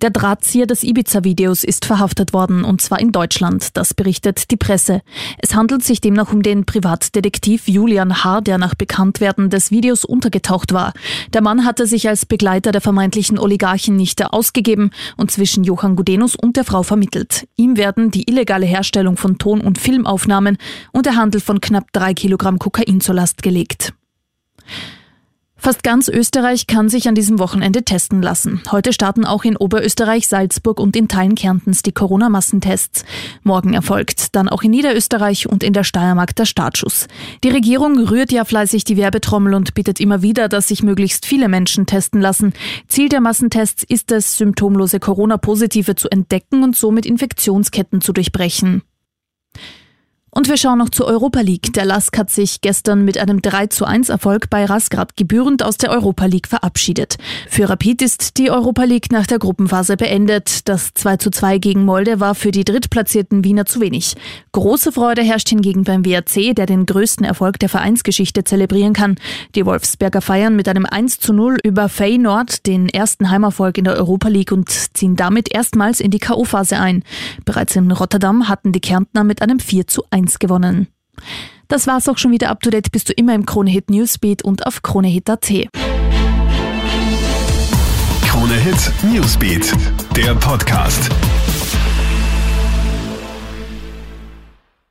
Der Drahtzieher des Ibiza-Videos ist verhaftet worden, und zwar in Deutschland. Das berichtet die Presse. Es handelt sich demnach um den Privatdetektiv Julian H., der nach Bekanntwerden des Videos untergetaucht war. Der Mann hatte sich als Begleiter der vermeintlichen Oligarchennichte ausgegeben und zwischen Johann Gudenus und der Frau vermittelt. Ihm werden die illegale Herstellung von Ton- und Filmaufnahmen und der Handel von knapp drei Kilogramm Kokain zur Last gelegt. Fast ganz Österreich kann sich an diesem Wochenende testen lassen. Heute starten auch in Oberösterreich, Salzburg und in Teilen Kärntens die Corona-Massentests. Morgen erfolgt dann auch in Niederösterreich und in der Steiermark der Startschuss. Die Regierung rührt ja fleißig die Werbetrommel und bittet immer wieder, dass sich möglichst viele Menschen testen lassen. Ziel der Massentests ist es, symptomlose Corona-Positive zu entdecken und somit Infektionsketten zu durchbrechen. Und wir schauen noch zur Europa League. Der LASK hat sich gestern mit einem 3 zu 1 Erfolg bei Rasgrad gebührend aus der Europa League verabschiedet. Für Rapid ist die Europa League nach der Gruppenphase beendet. Das 2 zu 2 gegen Molde war für die drittplatzierten Wiener zu wenig. Große Freude herrscht hingegen beim WRC, der den größten Erfolg der Vereinsgeschichte zelebrieren kann. Die Wolfsberger feiern mit einem 1 zu 0 über Feyenoord den ersten Heimerfolg in der Europa League und ziehen damit erstmals in die K.O.-Phase ein. Bereits in Rotterdam hatten die Kärntner mit einem 4 zu 1 1 gewonnen. Das war's auch schon wieder up to date. Bist du immer im Kronehit Newsbeat und auf kronehit.at. Kronehit Newsbeat, der Podcast.